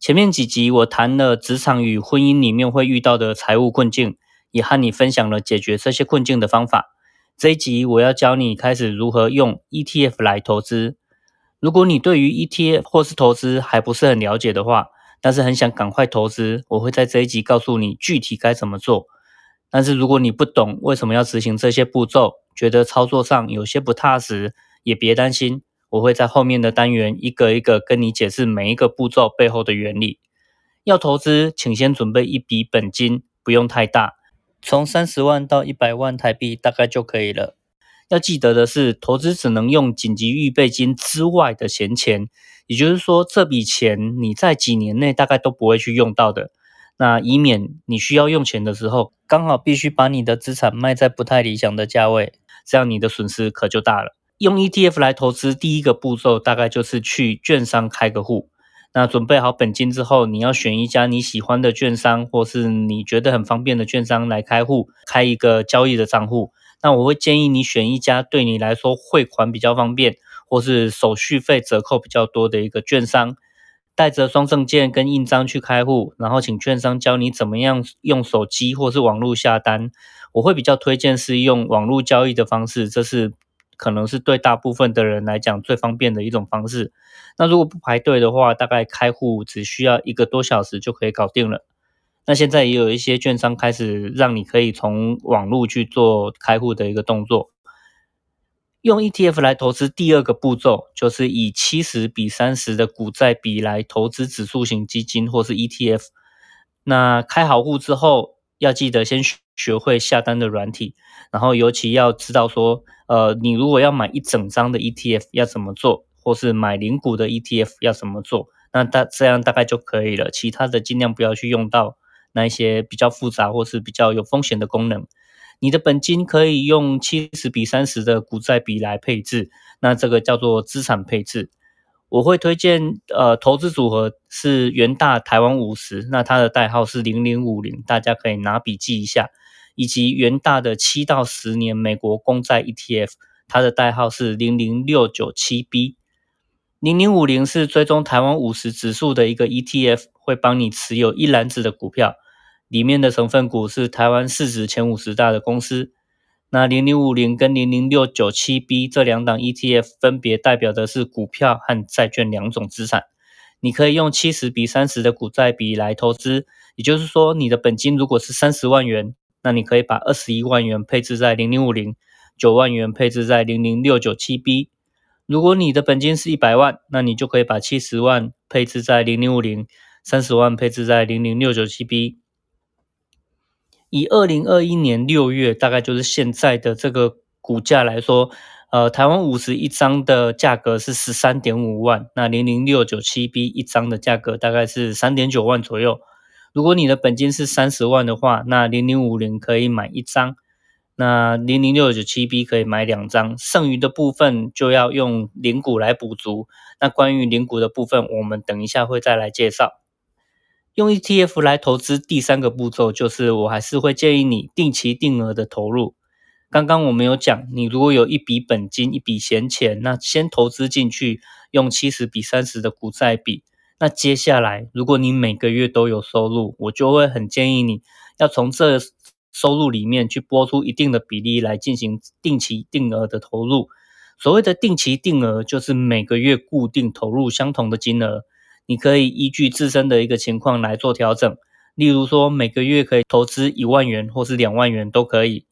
前面几集我谈了职场与婚姻里面会遇到的财务困境，也和你分享了解决这些困境的方法。这一集我要教你开始如何用 ETF 来投资。如果你对于 ETF 或是投资还不是很了解的话，但是很想赶快投资，我会在这一集告诉你具体该怎么做。但是如果你不懂为什么要执行这些步骤，觉得操作上有些不踏实，也别担心。我会在后面的单元一个一个跟你解释每一个步骤背后的原理。要投资，请先准备一笔本金，不用太大，从三十万到一百万台币大概就可以了。要记得的是，投资只能用紧急预备金之外的闲钱，也就是说，这笔钱你在几年内大概都不会去用到的。那以免你需要用钱的时候，刚好必须把你的资产卖在不太理想的价位，这样你的损失可就大了。用 ETF 来投资，第一个步骤大概就是去券商开个户。那准备好本金之后，你要选一家你喜欢的券商，或是你觉得很方便的券商来开户，开一个交易的账户。那我会建议你选一家对你来说汇款比较方便，或是手续费折扣比较多的一个券商。带着双证件跟印章去开户，然后请券商教你怎么样用手机或是网络下单。我会比较推荐是用网络交易的方式，这是。可能是对大部分的人来讲最方便的一种方式。那如果不排队的话，大概开户只需要一个多小时就可以搞定了。那现在也有一些券商开始让你可以从网络去做开户的一个动作。用 ETF 来投资，第二个步骤就是以七十比三十的股债比来投资指数型基金或是 ETF。那开好户之后，要记得先学会下单的软体，然后尤其要知道说。呃，你如果要买一整张的 ETF 要怎么做，或是买零股的 ETF 要怎么做，那大这样大概就可以了。其他的尽量不要去用到那一些比较复杂或是比较有风险的功能。你的本金可以用七十比三十的股债比来配置，那这个叫做资产配置。我会推荐呃投资组合是元大台湾五十，那它的代号是零零五零，大家可以拿笔记一下。以及元大的七到十年美国公债 ETF，它的代号是零零六九七 B，零零五零是追踪台湾五十指数的一个 ETF，会帮你持有一篮子的股票，里面的成分股是台湾市值前五十大的公司。那零零五零跟零零六九七 B 这两档 ETF 分别代表的是股票和债券两种资产，你可以用七十比三十的股债比来投资，也就是说你的本金如果是三十万元。那你可以把二十一万元配置在零零五零，九万元配置在零零六九七 B。如果你的本金是一百万，那你就可以把七十万配置在零零五零，三十万配置在零零六九七 B。以二零二一年六月，大概就是现在的这个股价来说，呃，台湾五十一张的价格是十三点五万，那零零六九七 B 一张的价格大概是三点九万左右。如果你的本金是三十万的话，那零零五零可以买一张，那零零六九七 B 可以买两张，剩余的部分就要用零股来补足。那关于零股的部分，我们等一下会再来介绍。用 ETF 来投资，第三个步骤就是我还是会建议你定期定额的投入。刚刚我们有讲，你如果有一笔本金、一笔闲钱，那先投资进去，用七十比三十的股债比。那接下来，如果你每个月都有收入，我就会很建议你要从这收入里面去拨出一定的比例来进行定期定额的投入。所谓的定期定额，就是每个月固定投入相同的金额，你可以依据自身的一个情况来做调整。例如说，每个月可以投资一万元或是两万元都可以。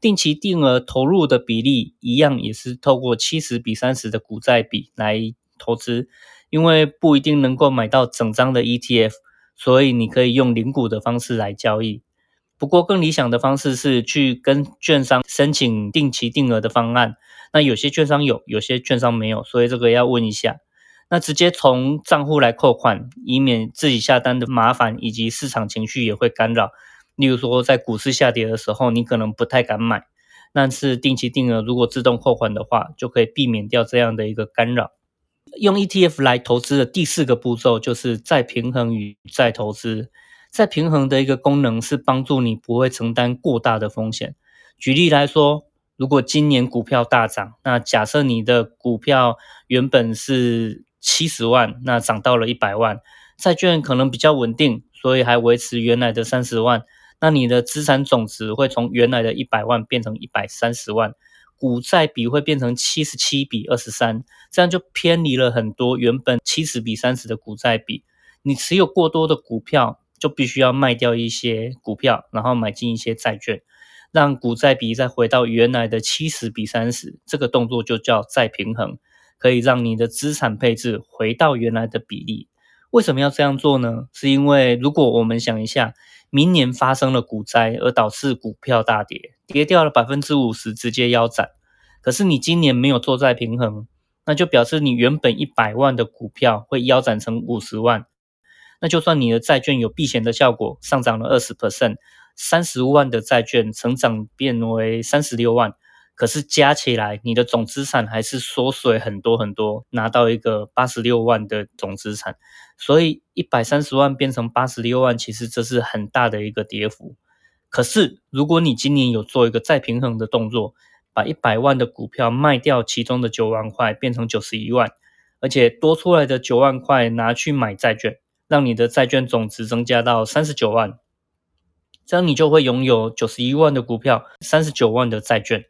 定期定额投入的比例一样，也是透过七十比三十的股债比来投资。因为不一定能够买到整张的 ETF，所以你可以用零股的方式来交易。不过更理想的方式是去跟券商申请定期定额的方案。那有些券商有，有些券商没有，所以这个要问一下。那直接从账户来扣款，以免自己下单的麻烦，以及市场情绪也会干扰。例如说，在股市下跌的时候，你可能不太敢买。但是定期定额如果自动扣款的话，就可以避免掉这样的一个干扰。用 ETF 来投资的第四个步骤就是再平衡与再投资。再平衡的一个功能是帮助你不会承担过大的风险。举例来说，如果今年股票大涨，那假设你的股票原本是七十万，那涨到了一百万，债券可能比较稳定，所以还维持原来的三十万。那你的资产总值会从原来的一百万变成一百三十万，股债比会变成七十七比二十三，这样就偏离了很多原本七十比三十的股债比。你持有过多的股票，就必须要卖掉一些股票，然后买进一些债券，让股债比再回到原来的七十比三十。这个动作就叫再平衡，可以让你的资产配置回到原来的比例。为什么要这样做呢？是因为如果我们想一下。明年发生了股灾，而导致股票大跌，跌掉了百分之五十，直接腰斩。可是你今年没有做债平衡，那就表示你原本一百万的股票会腰斩成五十万。那就算你的债券有避险的效果，上涨了二十 percent，三十万的债券成长变为三十六万。可是加起来，你的总资产还是缩水很多很多，拿到一个八十六万的总资产，所以一百三十万变成八十六万，其实这是很大的一个跌幅。可是如果你今年有做一个再平衡的动作，把一百万的股票卖掉，其中的九万块变成九十一万，而且多出来的九万块拿去买债券，让你的债券总值增加到三十九万，这样你就会拥有九十一万的股票，三十九万的债券。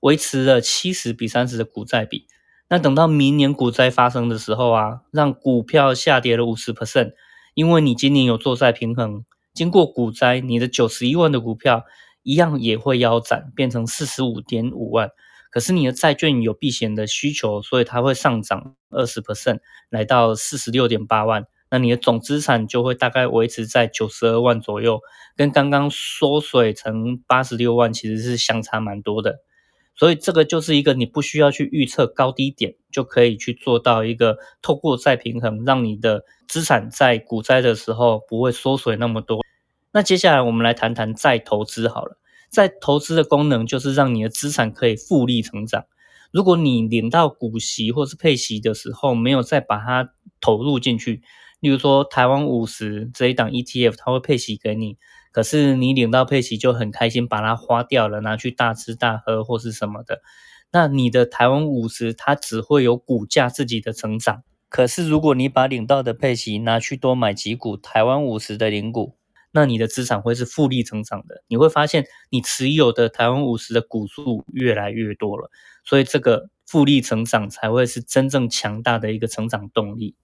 维持了七十比三十的股债比，那等到明年股灾发生的时候啊，让股票下跌了五十 percent，因为你今年有做债平衡，经过股灾，你的九十一万的股票一样也会腰斩，变成四十五点五万。可是你的债券有避险的需求，所以它会上涨二十 percent，来到四十六点八万。那你的总资产就会大概维持在九十二万左右，跟刚刚缩水成八十六万其实是相差蛮多的。所以这个就是一个你不需要去预测高低点，就可以去做到一个透过再平衡，让你的资产在股灾的时候不会缩水那么多。那接下来我们来谈谈再投资好了。再投资的功能就是让你的资产可以复利成长。如果你领到股息或是配息的时候，没有再把它投入进去，例如说台湾五十这一档 ETF，它会配息给你。可是你领到配息就很开心，把它花掉了，拿去大吃大喝或是什么的。那你的台湾五十它只会有股价自己的成长。可是如果你把领到的配息拿去多买几股台湾五十的零股，那你的资产会是复利成长的。你会发现你持有的台湾五十的股数越来越多了，所以这个复利成长才会是真正强大的一个成长动力。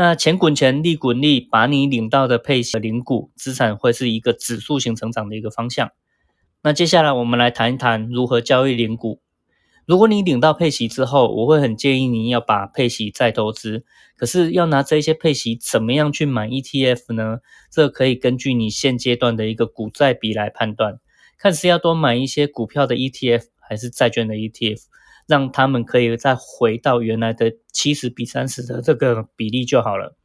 那钱滚钱，利滚利，把你领到的配息领股资产会是一个指数型成长的一个方向。那接下来我们来谈一谈如何交易领股。如果你领到配息之后，我会很建议你要把配息再投资。可是要拿这些配息怎么样去买 ETF 呢？这可以根据你现阶段的一个股债比来判断，看是要多买一些股票的 ETF 还是债券的 ETF。让他们可以再回到原来的七十比三十的这个比例就好了。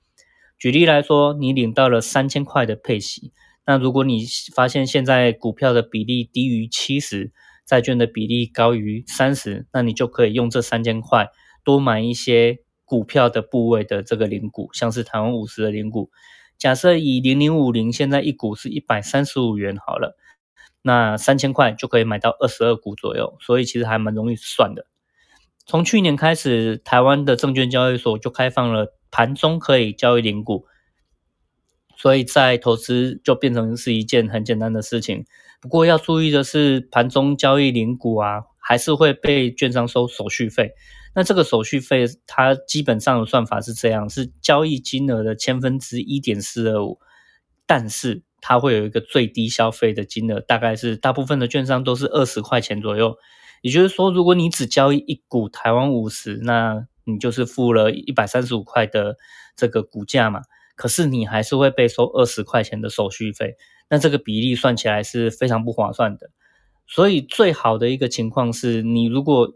举例来说，你领到了三千块的配息，那如果你发现现在股票的比例低于七十，债券的比例高于三十，那你就可以用这三千块多买一些股票的部位的这个零股，像是台湾五十的零股。假设以零零五零现在一股是一百三十五元好了，那三千块就可以买到二十二股左右，所以其实还蛮容易算的。从去年开始，台湾的证券交易所就开放了盘中可以交易零股，所以在投资就变成是一件很简单的事情。不过要注意的是，盘中交易零股啊，还是会被券商收手续费。那这个手续费，它基本上的算法是这样：是交易金额的千分之一点四二五，但是它会有一个最低消费的金额，大概是大部分的券商都是二十块钱左右。也就是说，如果你只交易一股台湾五十，那你就是付了一百三十五块的这个股价嘛。可是你还是会被收二十块钱的手续费，那这个比例算起来是非常不划算的。所以最好的一个情况是，你如果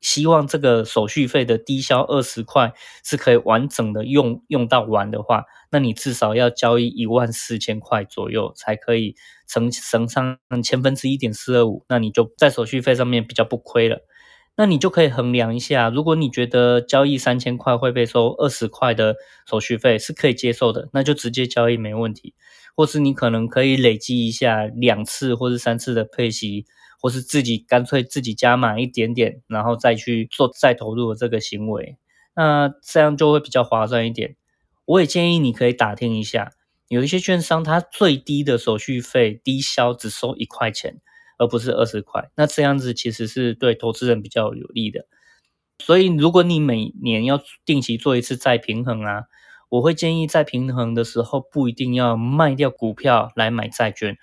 希望这个手续费的低消二十块是可以完整的用用到完的话，那你至少要交易一万四千块左右才可以乘乘上千分之一点四二五，那你就在手续费上面比较不亏了。那你就可以衡量一下，如果你觉得交易三千块会被收二十块的手续费是可以接受的，那就直接交易没问题。或是你可能可以累积一下两次或是三次的配息。或是自己干脆自己加满一点点，然后再去做再投入的这个行为，那这样就会比较划算一点。我也建议你可以打听一下，有一些券商它最低的手续费低消只收一块钱，而不是二十块。那这样子其实是对投资人比较有利的。所以如果你每年要定期做一次再平衡啊，我会建议在平衡的时候不一定要卖掉股票来买债券。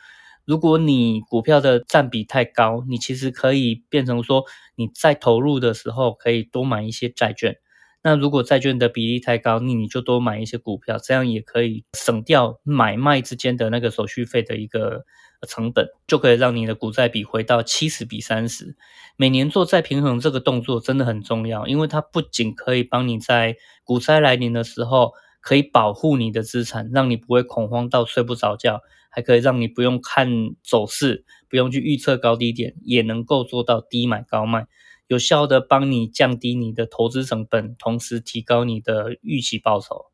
如果你股票的占比太高，你其实可以变成说你在投入的时候可以多买一些债券。那如果债券的比例太高，那你就多买一些股票，这样也可以省掉买卖之间的那个手续费的一个成本，就可以让你的股债比回到七十比三十。每年做再平衡这个动作真的很重要，因为它不仅可以帮你在股灾来临的时候可以保护你的资产，让你不会恐慌到睡不着觉。还可以让你不用看走势，不用去预测高低点，也能够做到低买高卖，有效的帮你降低你的投资成本，同时提高你的预期报酬。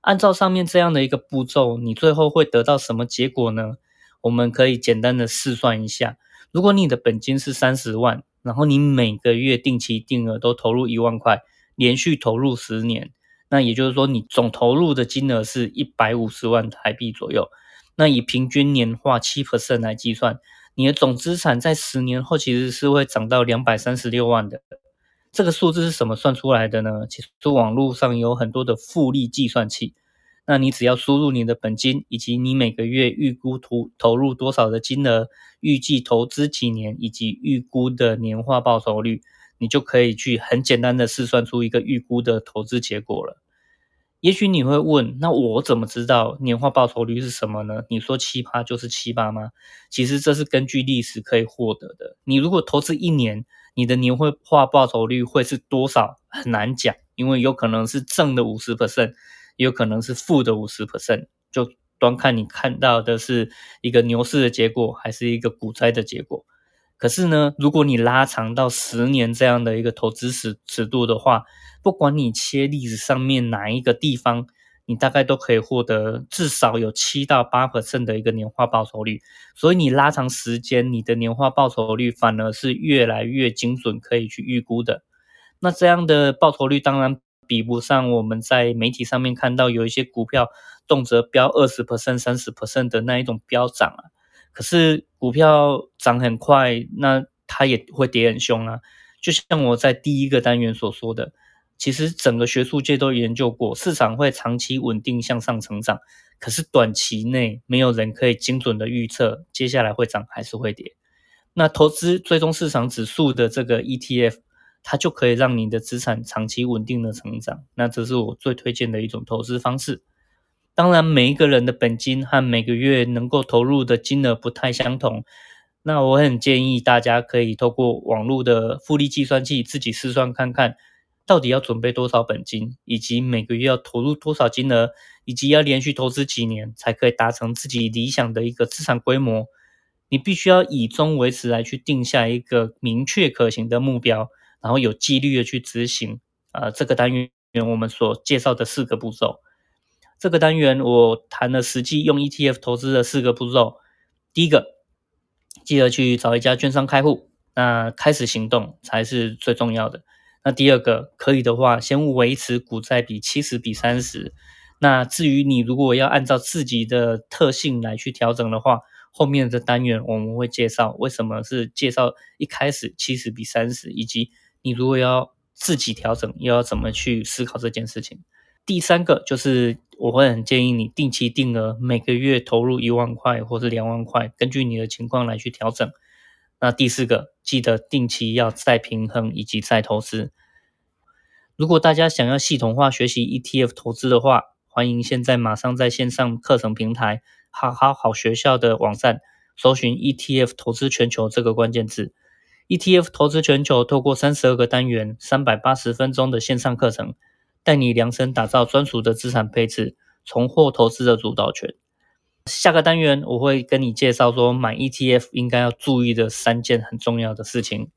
按照上面这样的一个步骤，你最后会得到什么结果呢？我们可以简单的试算一下，如果你的本金是三十万，然后你每个月定期定额都投入一万块，连续投入十年，那也就是说你总投入的金额是一百五十万台币左右。那以平均年化七 percent 来计算，你的总资产在十年后其实是会涨到两百三十六万的。这个数字是什么算出来的呢？其实网络上有很多的复利计算器。那你只要输入你的本金以及你每个月预估投投入多少的金额，预计投资几年以及预估的年化报酬率，你就可以去很简单的试算出一个预估的投资结果了。也许你会问，那我怎么知道年化报酬率是什么呢？你说七八就是七八吗？其实这是根据历史可以获得的。你如果投资一年，你的年会化报酬率会是多少？很难讲，因为有可能是正的五十 percent，也有可能是负的五十 percent，就端看你看到的是一个牛市的结果，还是一个股灾的结果。可是呢，如果你拉长到十年这样的一个投资尺尺度的话，不管你切历史上面哪一个地方，你大概都可以获得至少有七到八 percent 的一个年化报酬率。所以你拉长时间，你的年化报酬率反而是越来越精准，可以去预估的。那这样的报酬率当然比不上我们在媒体上面看到有一些股票动辄飙二十 percent、三十 percent 的那一种飙涨啊。可是股票涨很快，那它也会跌很凶啊。就像我在第一个单元所说的，其实整个学术界都研究过，市场会长期稳定向上成长，可是短期内没有人可以精准的预测接下来会涨还是会跌。那投资追踪市场指数的这个 ETF，它就可以让你的资产长期稳定的成长。那这是我最推荐的一种投资方式。当然，每一个人的本金和每个月能够投入的金额不太相同。那我很建议大家可以透过网络的复利计算器自己试算看看，到底要准备多少本金，以及每个月要投入多少金额，以及要连续投资几年才可以达成自己理想的一个资产规模。你必须要以终为始来去定下一个明确可行的目标，然后有纪律的去执行。呃，这个单元我们所介绍的四个步骤。这个单元我谈了实际用 ETF 投资的四个步骤。第一个，记得去找一家券商开户，那开始行动才是最重要的。那第二个，可以的话，先维持股债比七十比三十。那至于你如果要按照自己的特性来去调整的话，后面的单元我们会介绍为什么是介绍一开始七十比三十，以及你如果要自己调整，又要怎么去思考这件事情。第三个就是我会很建议你定期定额，每个月投入一万块或者两万块，根据你的情况来去调整。那第四个，记得定期要再平衡以及再投资。如果大家想要系统化学习 ETF 投资的话，欢迎现在马上在线上课程平台哈哈好学校的网站搜寻 ETF 投资全球这个关键字。ETF 投资全球，透过三十二个单元、三百八十分钟的线上课程，带你量身打造专属的资产配置，重获投资的主导权。下个单元我会跟你介绍说，买 ETF 应该要注意的三件很重要的事情。